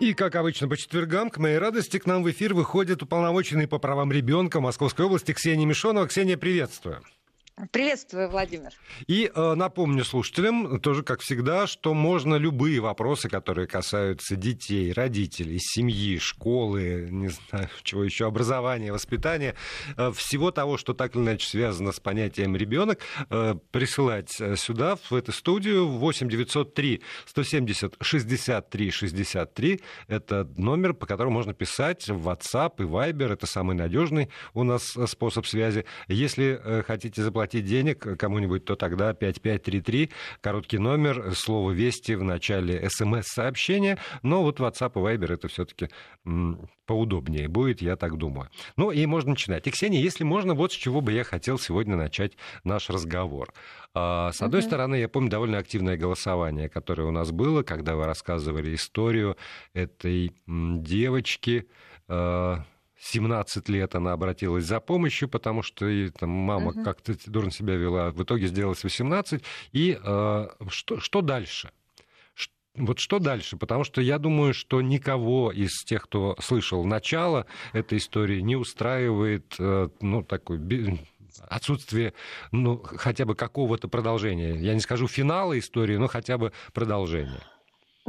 И, как обычно, по четвергам, к моей радости, к нам в эфир выходит уполномоченный по правам ребенка Московской области Ксения Мишонова. Ксения, приветствую. Приветствую, Владимир. И э, напомню слушателям, тоже как всегда, что можно любые вопросы, которые касаются детей, родителей, семьи, школы, не знаю, чего еще, образования, воспитания, э, всего того, что так или иначе связано с понятием ребенок, э, присылать э, сюда, в эту студию, 8 903 170 63 63. Это номер, по которому можно писать в WhatsApp и Viber. Это самый надежный у нас э, способ связи. Если э, хотите заплатить платить денег кому-нибудь, то тогда 5533, короткий номер, слово «Вести» в начале смс-сообщения. Но вот WhatsApp и Viber это все-таки поудобнее будет, я так думаю. Ну и можно начинать. И, Ксения, если можно, вот с чего бы я хотел сегодня начать наш разговор. А, с одной uh-huh. стороны, я помню довольно активное голосование, которое у нас было, когда вы рассказывали историю этой девочки, а, 17 лет она обратилась за помощью, потому что и, там, мама угу. как-то дурно себя вела. В итоге сделалось 18. И э, что, что дальше? Вот что дальше? Потому что я думаю, что никого из тех, кто слышал начало этой истории, не устраивает э, ну, такой отсутствие ну, хотя бы какого-то продолжения. Я не скажу финала истории, но хотя бы продолжения.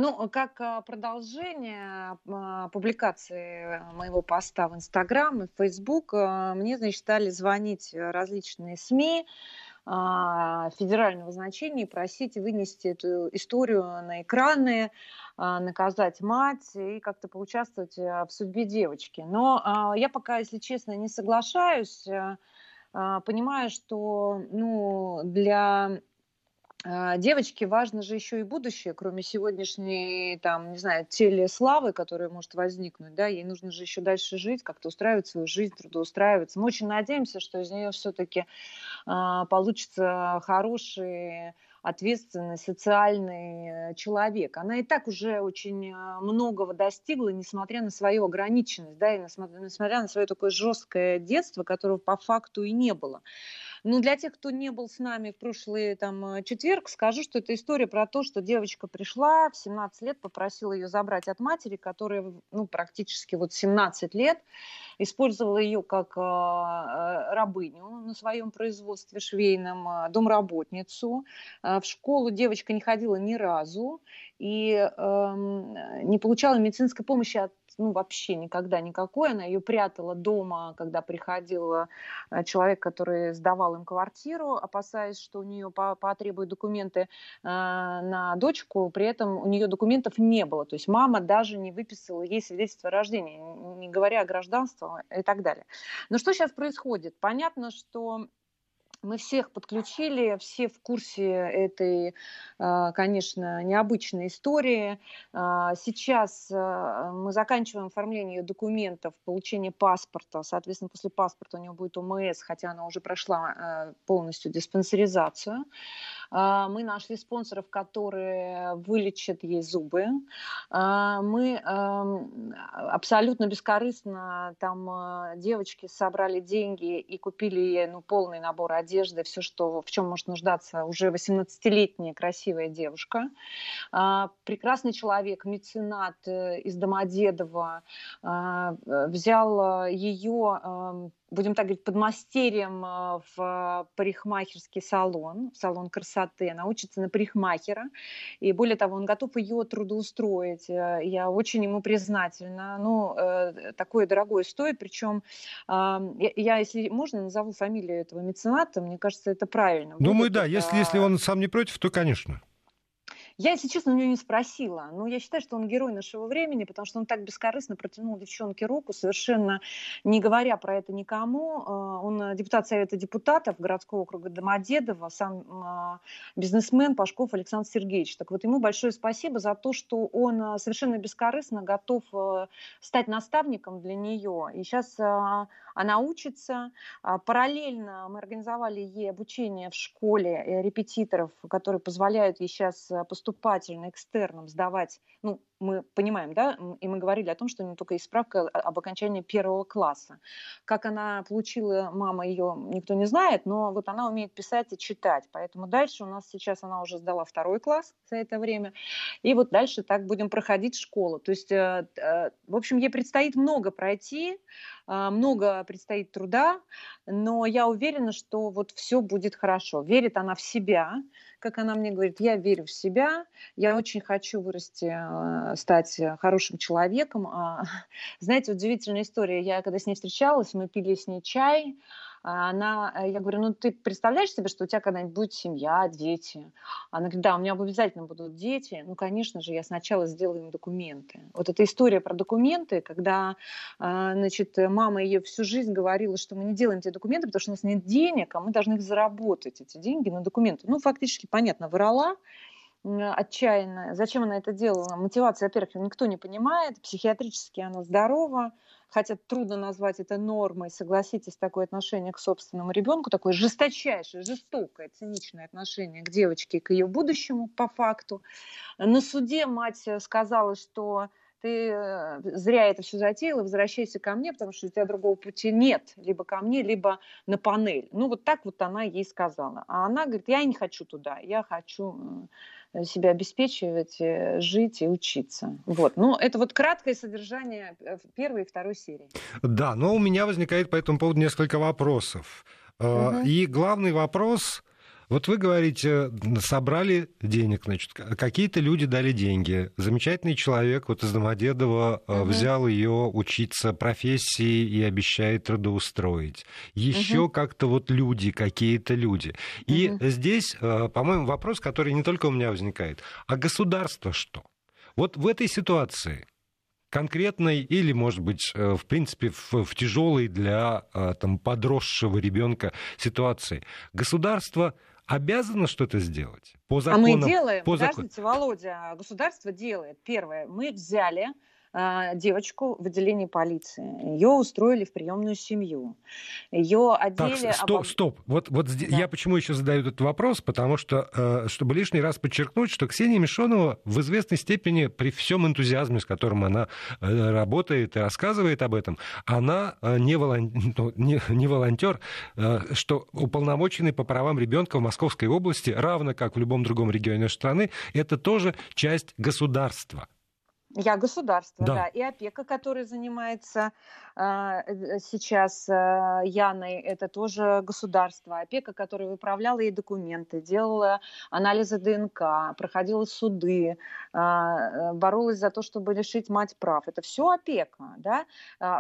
Ну, как а, продолжение а, публикации моего поста в Инстаграм и в Фейсбук, а, мне, значит, стали звонить различные СМИ федерального значения и просить вынести эту историю на экраны, наказать мать и как-то поучаствовать в судьбе девочки. Но я пока, если честно, не соглашаюсь, понимаю, что ну, для а, девочке важно же еще и будущее, кроме сегодняшней, там, не знаю, телеславы, которая может возникнуть, да, ей нужно же еще дальше жить, как-то устраивать свою жизнь, трудоустраиваться. Мы очень надеемся, что из нее все-таки а, получится хороший ответственный, социальный э, человек. Она и так уже очень а, многого достигла, несмотря на свою ограниченность, да, и несмотря на свое такое жесткое детство, которого по факту и не было. Ну, для тех, кто не был с нами в прошлый там, э, четверг, скажу, что это история про то, что девочка пришла в 17 лет, попросила ее забрать от матери, которая ну, практически вот 17 лет использовала ее как э, э, рабыню на своем производстве швейном, э, домработницу. Э, в школу девочка не ходила ни разу и э, не получала медицинской помощи от ну, вообще никогда никакой. Она ее прятала дома, когда приходил э, человек, который сдавал им квартиру, опасаясь, что у нее потребуют документы э, на дочку. При этом у нее документов не было. То есть мама даже не выписала ей свидетельство о рождении, не говоря о гражданстве и так далее. Но что сейчас происходит? Понятно, что мы всех подключили, все в курсе этой, а, конечно, необычной истории. А, сейчас а, мы заканчиваем оформление документов, получение паспорта. Соответственно, после паспорта у него будет ОМС, хотя она уже прошла полностью диспансеризацию. Мы нашли спонсоров, которые вылечат ей зубы. Мы абсолютно бескорыстно там девочки собрали деньги и купили ей ну, полный набор одежды все, что, в чем может нуждаться уже 18-летняя красивая девушка. А, прекрасный человек, меценат э, из Домодедова, а, взял ее будем так говорить, подмастерьем э, в парикмахерский салон, в салон красоты. Она учится на парикмахера. И более того, он готов ее трудоустроить. Э, я очень ему признательна. Ну, э, такое дорогое стоит. Причем я, если можно, назову фамилию этого мецената. Мне кажется, это правильно. Думаю, Будет да. Это... Если, если он сам не против, то, конечно. Я, если честно, у него не спросила. Но я считаю, что он герой нашего времени, потому что он так бескорыстно протянул девчонке руку, совершенно не говоря про это никому. А, он депутат Совета депутатов городского округа Домодедово, сам а, бизнесмен Пашков Александр Сергеевич. Так вот, ему большое спасибо за то, что он а, совершенно бескорыстно готов стать наставником для нее. И сейчас она учится. Параллельно мы организовали ей обучение в школе э, репетиторов, которые позволяют ей сейчас поступать поступательно экстерном сдавать, ну, мы понимаем, да, и мы говорили о том, что не только есть справка об окончании первого класса. Как она получила, мама ее никто не знает, но вот она умеет писать и читать, поэтому дальше у нас сейчас она уже сдала второй класс за это время, и вот дальше так будем проходить школу. То есть, э, э, в общем, ей предстоит много пройти, а, много предстоит труда, но я уверена, что вот все будет хорошо. Верит она в себя, как она мне говорит, я верю в себя, я очень хочу вырасти, а, стать хорошим человеком. А, знаете, удивительная история. Я когда с ней встречалась, мы пили с ней чай, а она, э, я говорю, ну ты представляешь себе, что у тебя когда-нибудь будет семья, дети? Она говорит, да, у меня обязательно будут дети. Ну, конечно же, я сначала сделаю им документы. Вот эта история про документы, когда, а, значит, мама ее всю жизнь говорила, что мы не делаем эти документы, потому что у нас нет денег, а мы должны их заработать, эти деньги на документы. Ну, фактически, понятно, врала, отчаянно. Зачем она это делала? Мотивация, во-первых, никто не понимает. Психиатрически она здорова хотя трудно назвать это нормой, согласитесь, такое отношение к собственному ребенку, такое жесточайшее, жестокое, циничное отношение к девочке к ее будущему по факту. На суде мать сказала, что ты э, зря это все затеяла, возвращайся ко мне, потому что у тебя другого пути нет, либо ко мне, либо на панель. Ну, вот так вот она ей сказала. А она говорит, я не хочу туда, я хочу себя обеспечивать, э, жить и учиться. Вот. Ну, это вот краткое содержание э, первой и второй серии. Да, но у меня возникает по этому поводу несколько вопросов. Угу. И главный вопрос вот вы говорите, собрали денег, значит, какие-то люди дали деньги. Замечательный человек вот из Домодедова угу. взял ее учиться профессии и обещает трудоустроить. Еще угу. как-то вот люди, какие-то люди. И угу. здесь, э, по-моему, вопрос, который не только у меня возникает, а государство что? Вот в этой ситуации конкретной или, может быть, э, в принципе, в, в тяжелой для там, подросшего ребенка ситуации. Государство обязана что-то сделать? По законам, а мы делаем, по подождите, закон... Володя, государство делает. Первое, мы взяли девочку в отделении полиции. Ее устроили в приемную семью. Ее одели... Так, стоп, стоп. Вот, вот да. я почему еще задаю этот вопрос, потому что, э, чтобы лишний раз подчеркнуть, что Ксения Мишонова в известной степени, при всем энтузиазме, с которым она э, работает и рассказывает об этом, она э, не, волон... Ну, не, не волонтер, что уполномоченный по правам ребенка в Московской области, равно как в любом другом регионе страны, это тоже часть государства. Я государство, да. да. И опека, которая занимается а, э, сейчас э, Яной, это тоже государство. Опека, которая выправляла ей документы, делала анализы ДНК, проходила суды, а, э, боролась за то, чтобы лишить мать прав. Это все опека. Да?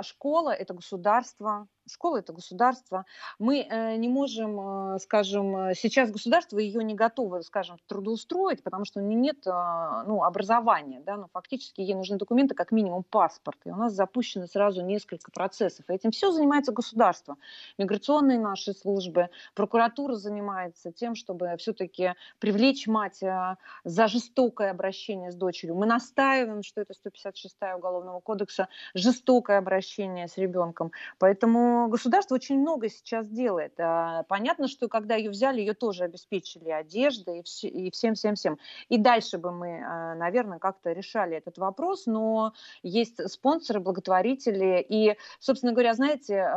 Школа – это государство, Школа это государство. Мы э, не можем, э, скажем, э, сейчас государство ее не готово, скажем, трудоустроить, потому что у нее нет ну, образования, да, но фактически ей нужны документы, как минимум паспорт. И у нас запущено сразу несколько процессов. И этим все занимается государство. Миграционные наши службы, прокуратура занимается тем, чтобы все-таки привлечь мать за жестокое обращение с дочерью. Мы настаиваем, что это 156 Уголовного кодекса, жестокое обращение с ребенком. Поэтому государство очень много сейчас делает. А, понятно, что когда ее взяли, ее тоже обеспечили одеждой и всем-всем-всем. И дальше бы мы, а, наверное, как-то решали этот вопрос, но есть спонсоры, благотворители. И, собственно говоря, знаете,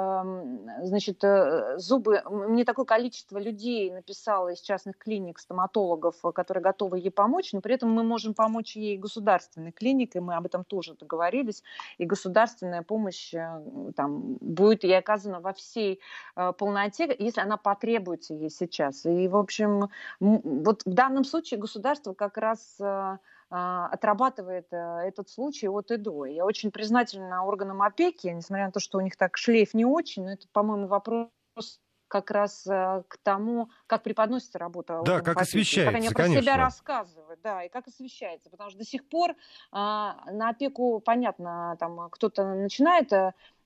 значит, э, зубы... Мне такое количество людей написало из частных клиник, стоматологов, которые готовы ей помочь, но при этом мы можем помочь ей государственной клиникой, мы об этом тоже договорились, и государственная помощь э, там будет, я оказана во всей э, полноте, если она потребуется ей сейчас. И, в общем, вот в данном случае государство как раз э, а, отрабатывает э, этот случай от и до. Я очень признательна органам опеки, несмотря на то, что у них так шлейф не очень, но это, по-моему, вопрос как раз к тому, как преподносится работа. Да, как освещается, Как они про конечно. себя рассказывают, да, и как освещается. Потому что до сих пор а, на опеку, понятно, там кто-то начинает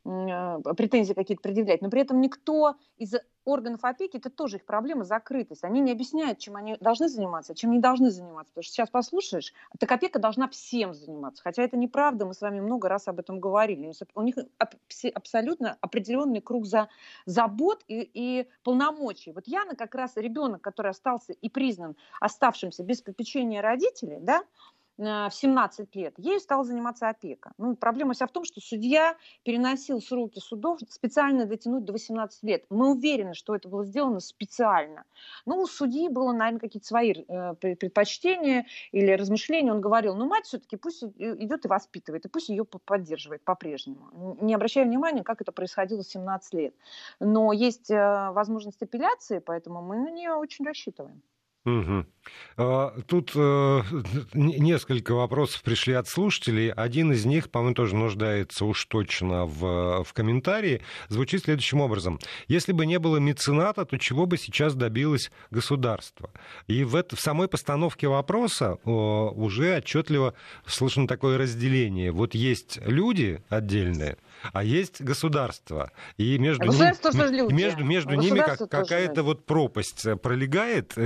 претензии какие-то предъявлять, но при этом никто из органов опеки, это тоже их проблема закрытость. Они не объясняют, чем они должны заниматься, чем не должны заниматься. Потому что сейчас послушаешь, так опека должна всем заниматься. Хотя это неправда, мы с вами много раз об этом говорили. У них абсолютно определенный круг за, забот и, и полномочий. Вот Яна как раз ребенок, который остался и признан оставшимся без попечения родителей, да, в 17 лет, ею стала заниматься опека. Ну, проблема вся в том, что судья переносил сроки судов специально дотянуть до 18 лет. Мы уверены, что это было сделано специально. Ну, у судьи было, наверное, какие-то свои э, предпочтения или размышления. Он говорил, ну, мать все-таки пусть идет и воспитывает, и пусть ее поддерживает по-прежнему. Не обращая внимания, как это происходило в 17 лет. Но есть э, возможность апелляции, поэтому мы на нее очень рассчитываем. Угу. Тут э, несколько вопросов пришли от слушателей. Один из них, по-моему, тоже нуждается уж точно в, в комментарии. Звучит следующим образом. Если бы не было мецената, то чего бы сейчас добилось государство? И в, это, в самой постановке вопроса уже отчетливо слышно такое разделение. Вот есть люди отдельные, а есть государство. И между, ним, между, между ними как, какая-то вот пропасть э, пролегает.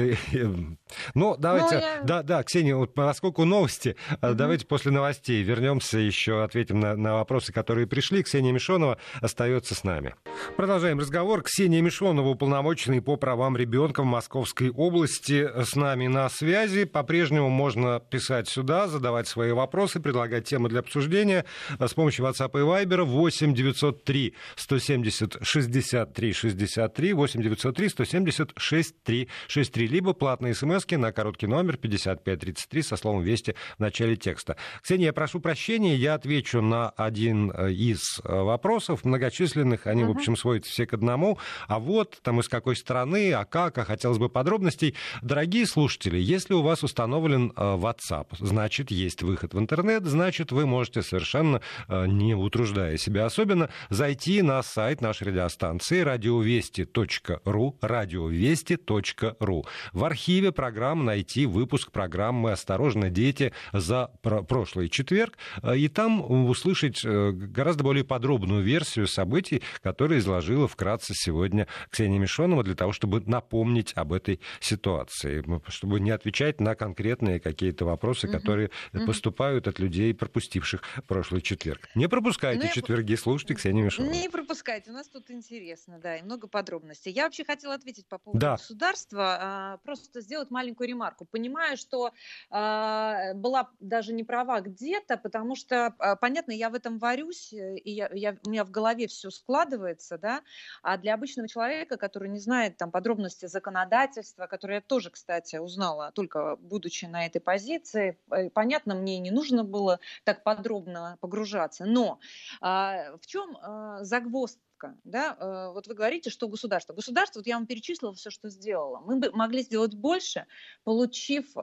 Ну, давайте, ну, я... да, да, Ксения, вот поскольку новости, угу. давайте после новостей вернемся еще, ответим на, на вопросы, которые пришли. Ксения Мишонова остается с нами. Продолжаем разговор. Ксения Мишонова, уполномоченный по правам ребенка в Московской области, с нами на связи. По-прежнему можно писать сюда, задавать свои вопросы, предлагать темы для обсуждения с помощью WhatsApp и Viber 8 903 170 63 63 8 903 170 63 63 либо платные смс на короткий номер 5533 со словом «Вести» в начале текста. Ксения, я прошу прощения, я отвечу на один э, из э, вопросов многочисленных, они, uh-huh. в общем, сводятся все к одному. А вот там из какой страны, а как, а хотелось бы подробностей. Дорогие слушатели, если у вас установлен э, WhatsApp, значит, есть выход в интернет, значит, вы можете совершенно не утруждая себя особенно, зайти на сайт нашей радиостанции радиовести.ру, радиовести.ру. В архиве программ найти выпуск программы «Осторожно, дети» за прошлый четверг, э, и там услышать э, гораздо более подробную версию событий, которые изложила вкратце сегодня Ксения Мишонова для того, чтобы напомнить об этой ситуации, чтобы не отвечать на конкретные какие-то вопросы, которые поступают от людей, пропустивших прошлый четверг. Не пропускайте ну, четверги, слушайте Ксению Мишонову. Не пропускайте, у нас тут интересно, да, и много подробностей. Я вообще хотела ответить по поводу да. государства, а, просто сделать маленькую ремарку. Понимаю, что э, была даже не права где-то, потому что, э, понятно, я в этом варюсь, и я, я, у меня в голове все складывается, да, а для обычного человека, который не знает там подробности законодательства, которые я тоже, кстати, узнала только будучи на этой позиции, понятно, мне не нужно было так подробно погружаться, но э, в чем э, загвоздка? Да? Э, вот вы говорите, что государство. Государство, вот я вам перечислила все, что сделало. Мы бы могли сделать больше, получив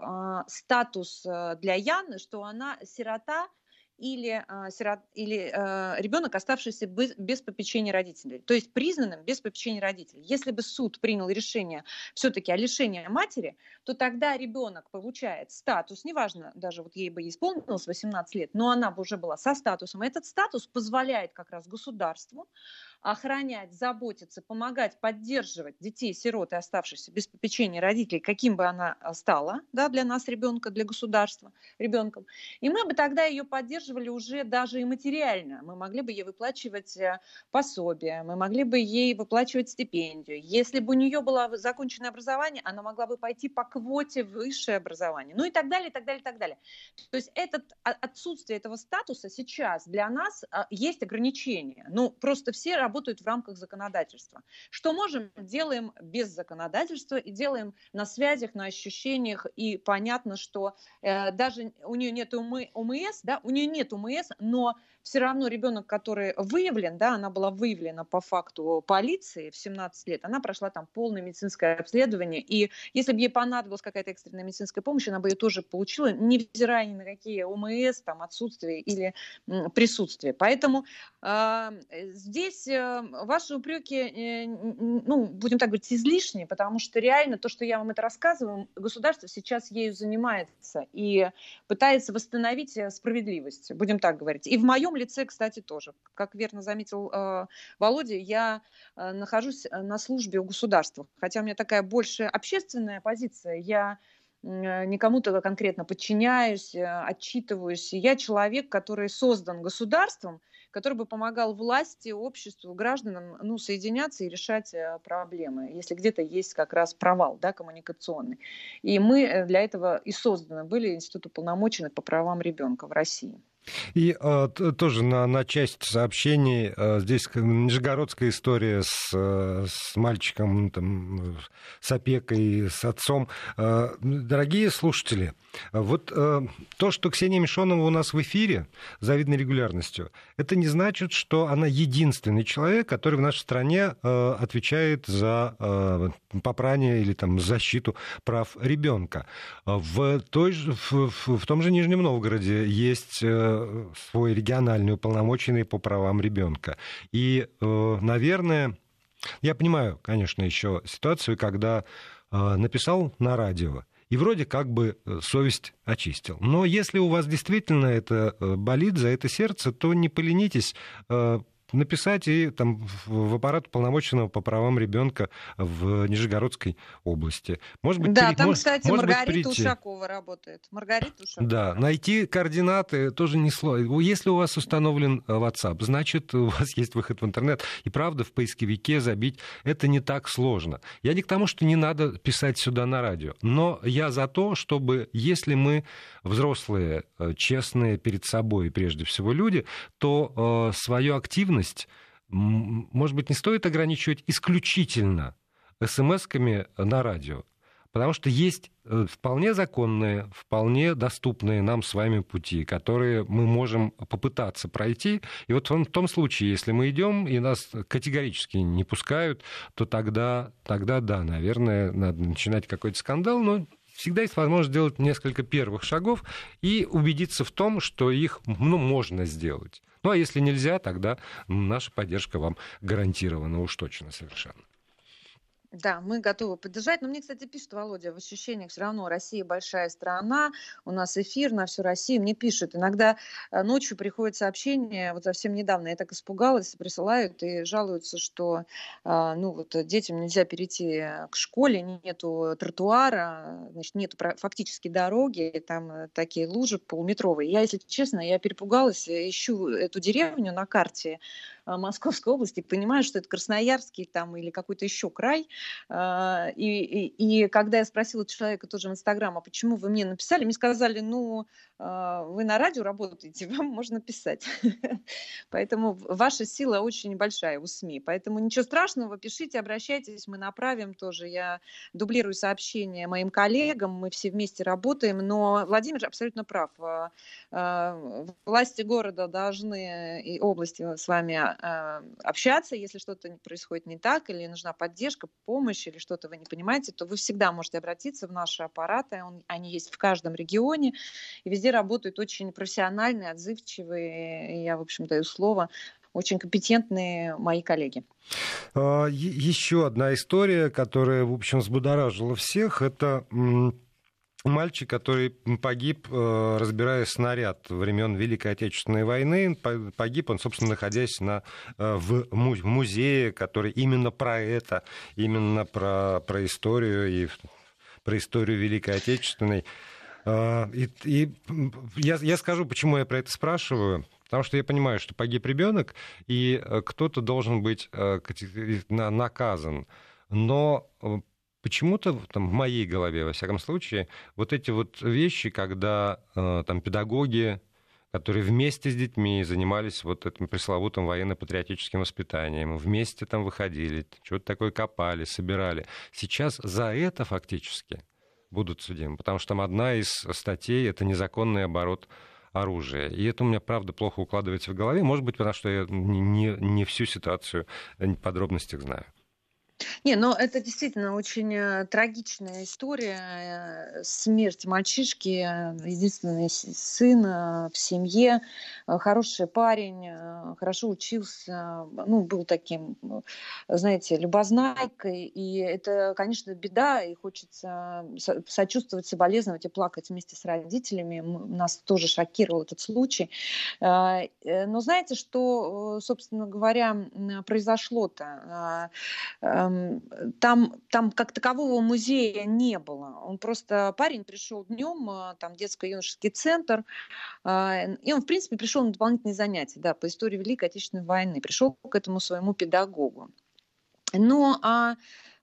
статус для Яны, что она сирота или, а, сирот, или а, ребенок, оставшийся без, без попечения родителей, то есть признанным без попечения родителей. Если бы суд принял решение все-таки о лишении матери, то тогда ребенок получает статус, неважно, даже вот ей бы исполнилось 18 лет, но она бы уже была со статусом. Этот статус позволяет как раз государству охранять, заботиться, помогать, поддерживать детей, сирот и оставшихся без попечения родителей, каким бы она а, стала да, для нас ребенка, для государства ребенком. И мы бы тогда ее поддерживали уже даже и материально. Мы могли бы ей выплачивать э, пособие, мы могли бы ей выплачивать стипендию. Если бы у нее было законченное образование, она могла бы пойти по квоте высшее образование. Ну и так далее, и так далее, и так далее. То есть этот, а, отсутствие этого статуса сейчас для нас а, есть ограничения. Ну, просто все работают в рамках законодательства. Что можем, делаем без законодательства и делаем на связях, на ощущениях. И понятно, что э, даже у нее нет УМС, да, у нее нет УМС, но все равно ребенок, который выявлен, да, она была выявлена по факту полиции в 17 лет, она прошла там полное медицинское обследование, и если бы ей понадобилась какая-то экстренная медицинская помощь, она бы ее тоже получила, невзирая ни на какие ОМС, там, отсутствие или присутствие. Поэтому э, здесь э, ваши упреки, э, ну, будем так говорить, излишние, потому что реально то, что я вам это рассказываю, государство сейчас ею занимается и пытается восстановить э, справедливость, будем так говорить. И в моем лице, кстати, тоже. Как верно заметил э, Володя, я нахожусь на службе у государства. Хотя у меня такая больше общественная позиция. Я никому-то конкретно подчиняюсь, отчитываюсь. Я человек, который создан государством, который бы помогал власти, обществу, гражданам ну, соединяться и решать э, проблемы, если где-то есть как раз провал да, коммуникационный. И мы э, для этого и созданы были Институт уполномоченных по правам ребенка в России. И э, тоже на, на часть сообщений э, здесь нижегородская история с, э, с мальчиком, там, с опекой, с отцом. Э, дорогие слушатели, вот э, то, что Ксения Мишонова у нас в эфире с завидной регулярностью, это не значит, что она единственный человек, который в нашей стране э, отвечает за э, попрание или там, защиту прав ребенка. В, той же, в, в, в том же Нижнем Новгороде есть э, свой региональный уполномоченный по правам ребенка. И, э, наверное, я понимаю, конечно, еще ситуацию, когда э, написал на радио, и вроде как бы э, совесть очистил. Но если у вас действительно это болит за это сердце, то не поленитесь, написать и там в аппарат полномоченного по правам ребенка в Нижегородской области. Может быть, да, при... там, может, кстати, может Маргарита быть, Ушакова работает. Маргарита Ушакова. Да, найти координаты тоже не сложно. Если у вас установлен э, WhatsApp, значит, у вас есть выход в интернет. И правда, в поисковике забить это не так сложно. Я не к тому, что не надо писать сюда на радио, но я за то, чтобы, если мы взрослые, э, честные перед собой, прежде всего люди, то э, свою активность, может быть, не стоит ограничивать исключительно смс-ками на радио. Потому что есть э, вполне законные, вполне доступные нам с вами пути, которые мы можем попытаться пройти. И вот в том случае, если мы идем и нас категорически не пускают, то тогда, тогда да, наверное, надо начинать какой-то скандал, но всегда есть возможность сделать несколько первых шагов и убедиться в том, что их ну, можно сделать. Ну а если нельзя, тогда наша поддержка вам гарантирована уж точно совершенно. Да, мы готовы поддержать. Но мне, кстати, пишет Володя, в ощущениях все равно Россия большая страна, у нас эфир на всю Россию. Мне пишут, иногда э, ночью приходит сообщение, вот совсем недавно я так испугалась, присылают и жалуются, что э, ну, вот, детям нельзя перейти к школе, нету тротуара, значит, нету фактически дороги, там э, такие лужи полуметровые. Я, если честно, я перепугалась, ищу эту деревню на карте, а, Московской области, понимаю, что это Красноярский там или какой-то еще край. А, и, и, и когда я спросила человека тоже в Инстаграм, а почему вы мне написали, мне сказали, ну, а, вы на радио работаете, вам можно писать. Поэтому ваша сила очень большая у СМИ. Поэтому ничего страшного, пишите, обращайтесь, мы направим тоже. Я дублирую сообщения моим коллегам, мы все вместе работаем. Но Владимир абсолютно прав. Власти города должны и области с вами а, общаться, если что-то происходит не так, или нужна поддержка, помощь, или что-то вы не понимаете, то вы всегда можете обратиться в наши аппараты, он, они есть в каждом регионе, и везде работают очень профессиональные, отзывчивые, я, в общем, даю слово, очень компетентные мои коллеги. А, еще одна история, которая, в общем, взбудоражила всех, это мальчик, который погиб, э, разбирая снаряд времен Великой Отечественной войны. Погиб он, собственно, находясь на, э, в музее, который именно про это, именно про, про историю и про историю Великой Отечественной. Э, и, и я, я скажу, почему я про это спрашиваю. Потому что я понимаю, что погиб ребенок, и кто-то должен быть наказан. Но почему-то там, в моей голове, во всяком случае, вот эти вот вещи, когда э, там педагоги, которые вместе с детьми занимались вот этим пресловутым военно-патриотическим воспитанием, вместе там выходили, что-то такое копали, собирали. Сейчас за это фактически будут судимы, потому что там одна из статей — это незаконный оборот оружия. И это у меня, правда, плохо укладывается в голове. Может быть, потому что я не, не всю ситуацию в подробностях знаю. Не, но это действительно очень э, трагичная история. Э, смерть мальчишки, э, единственный сын в семье, хороший парень, хорошо учился, ну, был таким, знаете, любознайкой, и это, конечно, беда, и хочется сочувствовать, соболезновать и плакать вместе с родителями. Нас тоже шокировал этот случай. Но знаете, что, собственно говоря, произошло-то? Там, там как такового музея не было. Он просто, парень пришел днем, там детско-юношеский центр, и он, в принципе, пришел на дополнительные занятия, да, по истории Великой Отечественной войны, пришел к этому своему педагогу. Ну, а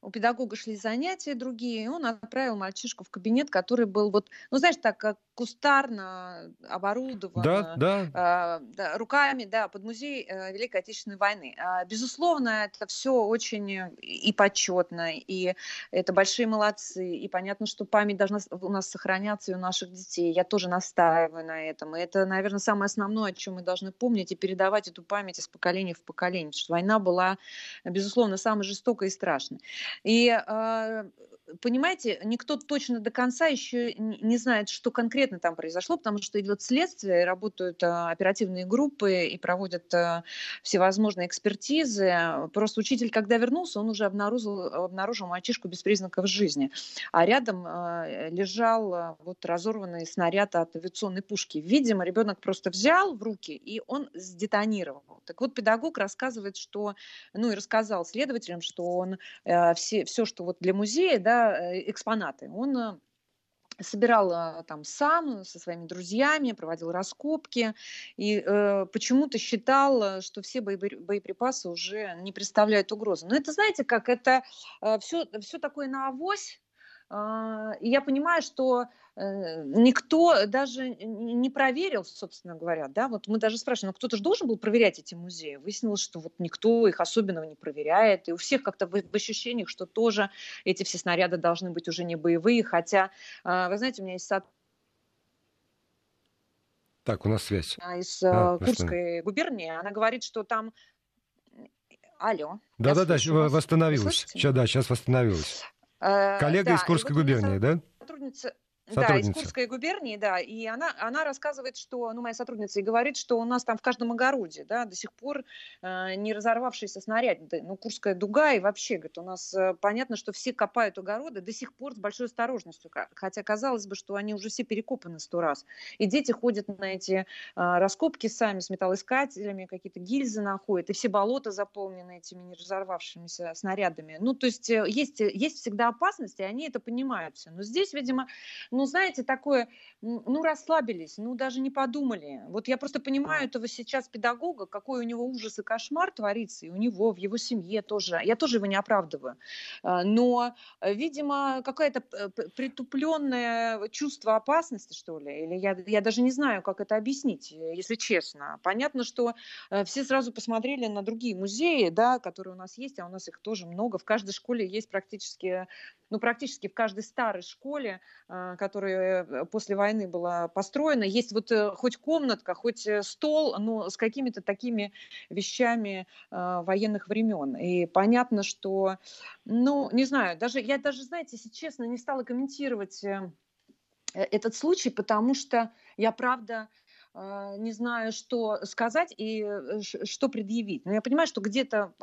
у педагога шли занятия другие, и он отправил мальчишку в кабинет, который был вот, ну, знаешь, так как кустарно оборудован да, да. Э, да, руками, да, под музей э, Великой Отечественной войны. Э, безусловно, это все очень и почетно, и это большие молодцы, и понятно, что память должна у нас сохраняться и у наших детей. Я тоже настаиваю на этом. И это, наверное, самое основное, о чем мы должны помнить и передавать эту память из поколения в поколение, потому что война была, безусловно, самой жестокой и страшной. И понимаете, никто точно до конца еще не знает, что конкретно там произошло, потому что идет следствие, работают а, оперативные группы и проводят а, всевозможные экспертизы. Просто учитель, когда вернулся, он уже обнаружил, обнаружил мальчишку без признаков жизни. А рядом а, лежал вот разорванный снаряд от авиационной пушки. Видимо, ребенок просто взял в руки, и он сдетонировал. Так вот, педагог рассказывает, что, ну и рассказал следователям, что он все, все что вот для музея, да, Э, экспонаты. Он э, собирал э, там сам со своими друзьями, проводил раскопки и э, почему-то считал, что все боеприпасы уже не представляют угрозы. Но это, знаете, как это э, все, все такое на авось, и я понимаю, что э, никто даже не проверил, собственно говоря, да, вот мы даже спрашиваем, ну кто-то же должен был проверять эти музеи. Выяснилось, что вот никто их особенного не проверяет, и у всех как-то в, в ощущениях, что тоже эти все снаряды должны быть уже не боевые, хотя, а, вы знаете, у меня есть сад так, у нас связь. Из а, Курской губернии. Она говорит, что там Алло. Да-да-да, восстановилась. Сейчас, да, сейчас восстановилась. Э, Коллега да, из Курской губернии, да? Сотрудница да, из Курской губернии, да, и она, она рассказывает, что, ну, моя сотрудница и говорит, что у нас там в каждом огороде, да, до сих пор э, не разорвавшийся снаряд, ну, Курская дуга и вообще, говорит, у нас э, понятно, что все копают огороды до сих пор с большой осторожностью, хотя казалось бы, что они уже все перекопаны сто раз, и дети ходят на эти э, раскопки сами с металлоискателями, какие-то гильзы находят, и все болота заполнены этими не разорвавшимися снарядами, ну, то есть э, есть, есть всегда опасности, и они это понимают все, но здесь, видимо, ну, знаете, такое, ну, расслабились, ну, даже не подумали. Вот я просто понимаю этого сейчас педагога, какой у него ужас и кошмар творится, и у него, в его семье тоже. Я тоже его не оправдываю. А, но, э, видимо, какое-то притупленное чувство опасности, что ли, или я, я даже не знаю, как это объяснить, если честно. Понятно, что э, все сразу посмотрели на другие музеи, да, которые у нас есть, а у нас их тоже много. В каждой школе есть практически, ну, практически в каждой старой школе, а, которая э, после войны была построена. Есть вот э, хоть комнатка, хоть э, стол, но с какими-то такими вещами а, военных времен. И понятно, что, ну, не знаю, даже я даже, знаете, если честно, не стала комментировать этот случай, потому что я, правда, не знаю, что сказать и что предъявить. Но я понимаю, что где-то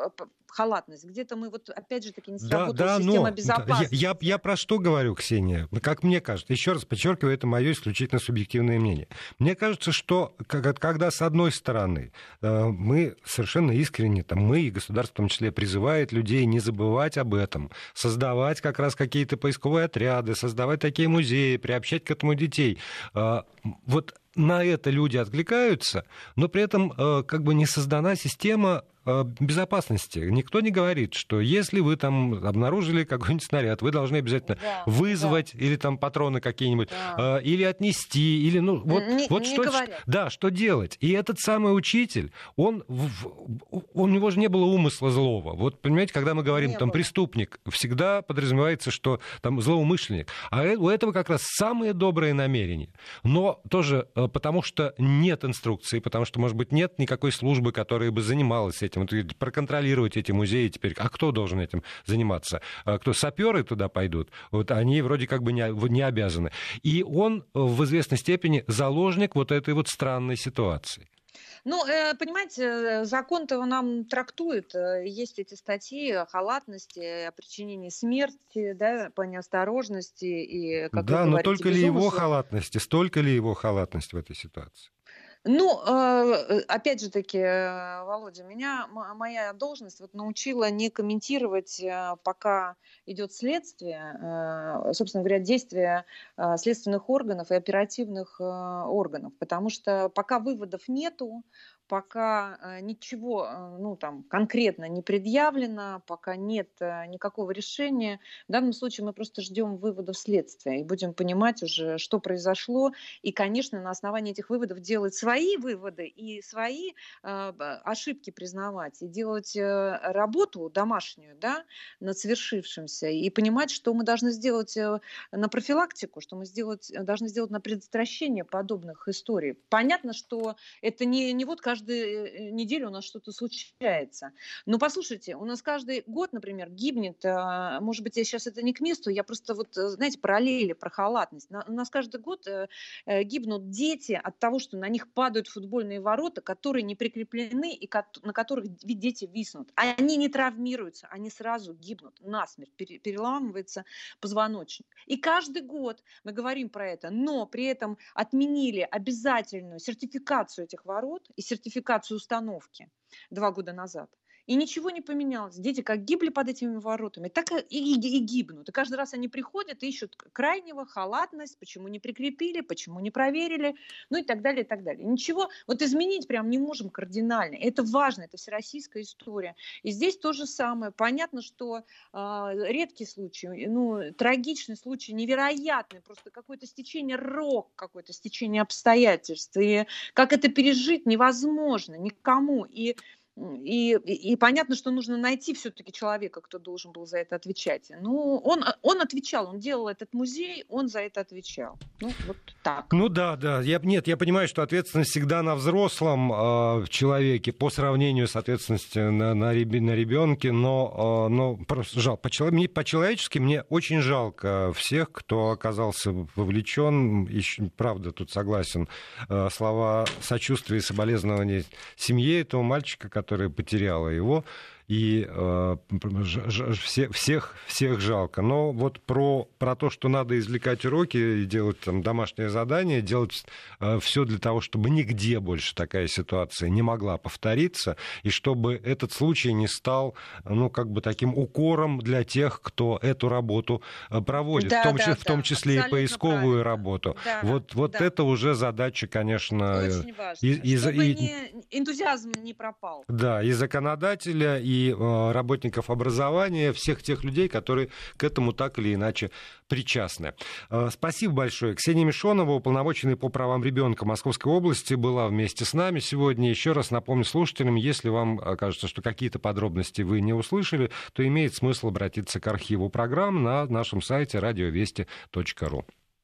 халатность, где-то мы вот опять же таки не сработала да, да, система но, безопасности. Я, я, я про что говорю, Ксения? Как мне кажется, еще раз подчеркиваю, это мое исключительно субъективное мнение. Мне кажется, что когда с одной стороны э, мы совершенно искренне, там, мы и государство в том числе призывает людей не забывать об этом, создавать как раз какие-то поисковые отряды, создавать такие музеи, приобщать к этому детей. Э, вот на это люди откликаются, но при этом э, как бы не создана система безопасности. Никто не говорит, что если вы там обнаружили какой-нибудь снаряд, вы должны обязательно да, вызвать да. или там патроны какие-нибудь, да. э, или отнести, или ну вот, не, вот не что, говорят. да, что делать. И этот самый учитель, он, у него же не было умысла злого. Вот понимаете, когда мы говорим не там было. преступник, всегда подразумевается, что там злоумышленник. А э, у этого как раз самые добрые намерения. Но тоже э, потому что нет инструкции, потому что, может быть, нет никакой службы, которая бы занималась этим этим, вот, проконтролировать эти музеи теперь. А кто должен этим заниматься? А кто саперы туда пойдут? Вот они вроде как бы не, не обязаны. И он в известной степени заложник вот этой вот странной ситуации. Ну, э, понимаете, закон-то нам трактует. Э, есть эти статьи о халатности, о причинении смерти, да, по неосторожности. И, как да, но только ли его халатности, столько ли его халатность в этой ситуации? Ну, э, опять же таки, Володя, меня моя должность вот научила не комментировать, пока идет следствие, собственно говоря, действия следственных органов и оперативных органов, потому что пока выводов нету, пока э, ничего э, ну, там, конкретно не предъявлено, пока нет э, никакого решения. В данном случае мы просто ждем выводов следствия и будем понимать уже, что произошло. И, конечно, на основании этих выводов делать свои выводы и свои ошибки признавать, и делать работу домашнюю да, над свершившимся, и понимать, что мы должны сделать на профилактику, что мы сделать, должны сделать на предотвращение подобных историй. Понятно, что это не, не вот каждую э, неделю у нас что-то случается. Но послушайте, у нас каждый год, например, гибнет, а, может быть, я сейчас это не к месту, я просто вот, э, знаете, параллели про халатность. У нас каждый год э, гибнут дети от того, что на них падают футбольные ворота, которые не прикреплены и на которых дети виснут. Они не травмируются, они сразу гибнут насмерть, переламывается позвоночник. И каждый год мы говорим про это, но при этом отменили обязательную сертификацию этих ворот и сертификацию сертификацию установки два года назад. И ничего не поменялось. Дети как гибли под этими воротами, так и, и, и гибнут. И каждый раз они приходят и ищут крайнего, халатность, почему не прикрепили, почему не проверили, ну и так далее, и так далее. Ничего, вот изменить прям не можем кардинально. Это важно, это всероссийская история. И здесь то же самое. Понятно, что э, редкий случай, ну, трагичный случай, невероятный, просто какое-то стечение рок, какое-то стечение обстоятельств. И как это пережить невозможно никому. И и, и понятно, что нужно найти все-таки человека, кто должен был за это отвечать. Ну, он, он отвечал, он делал этот музей, он за это отвечал. Ну, вот так. Ну да, да. Я, нет, я понимаю, что ответственность всегда на взрослом э, человеке по сравнению с ответственностью на, на, на ребенке, но, э, но просто жал. По-человечески мне очень жалко всех, кто оказался вовлечен. Еще, правда, тут согласен. Э, слова сочувствия и соболезнования семье этого мальчика, которая потеряла его и э, все, всех, всех жалко. Но вот про, про то, что надо извлекать уроки и делать там домашнее задание, делать э, все для того, чтобы нигде больше такая ситуация не могла повториться, и чтобы этот случай не стал, ну, как бы таким укором для тех, кто эту работу э, проводит, да, в, том, да, в том числе да, и поисковую правильно. работу. Да, вот вот да. это уже задача, конечно... Очень важно. И, и, чтобы и, не, энтузиазм не пропал. Да, и законодателя, и э, работников образования, всех тех людей, которые к этому так или иначе причастны. Э, спасибо большое. Ксения Мишонова, уполномоченная по правам ребенка Московской области, была вместе с нами сегодня. Еще раз напомню слушателям, если вам кажется, что какие-то подробности вы не услышали, то имеет смысл обратиться к архиву программ на нашем сайте радиовести.ру.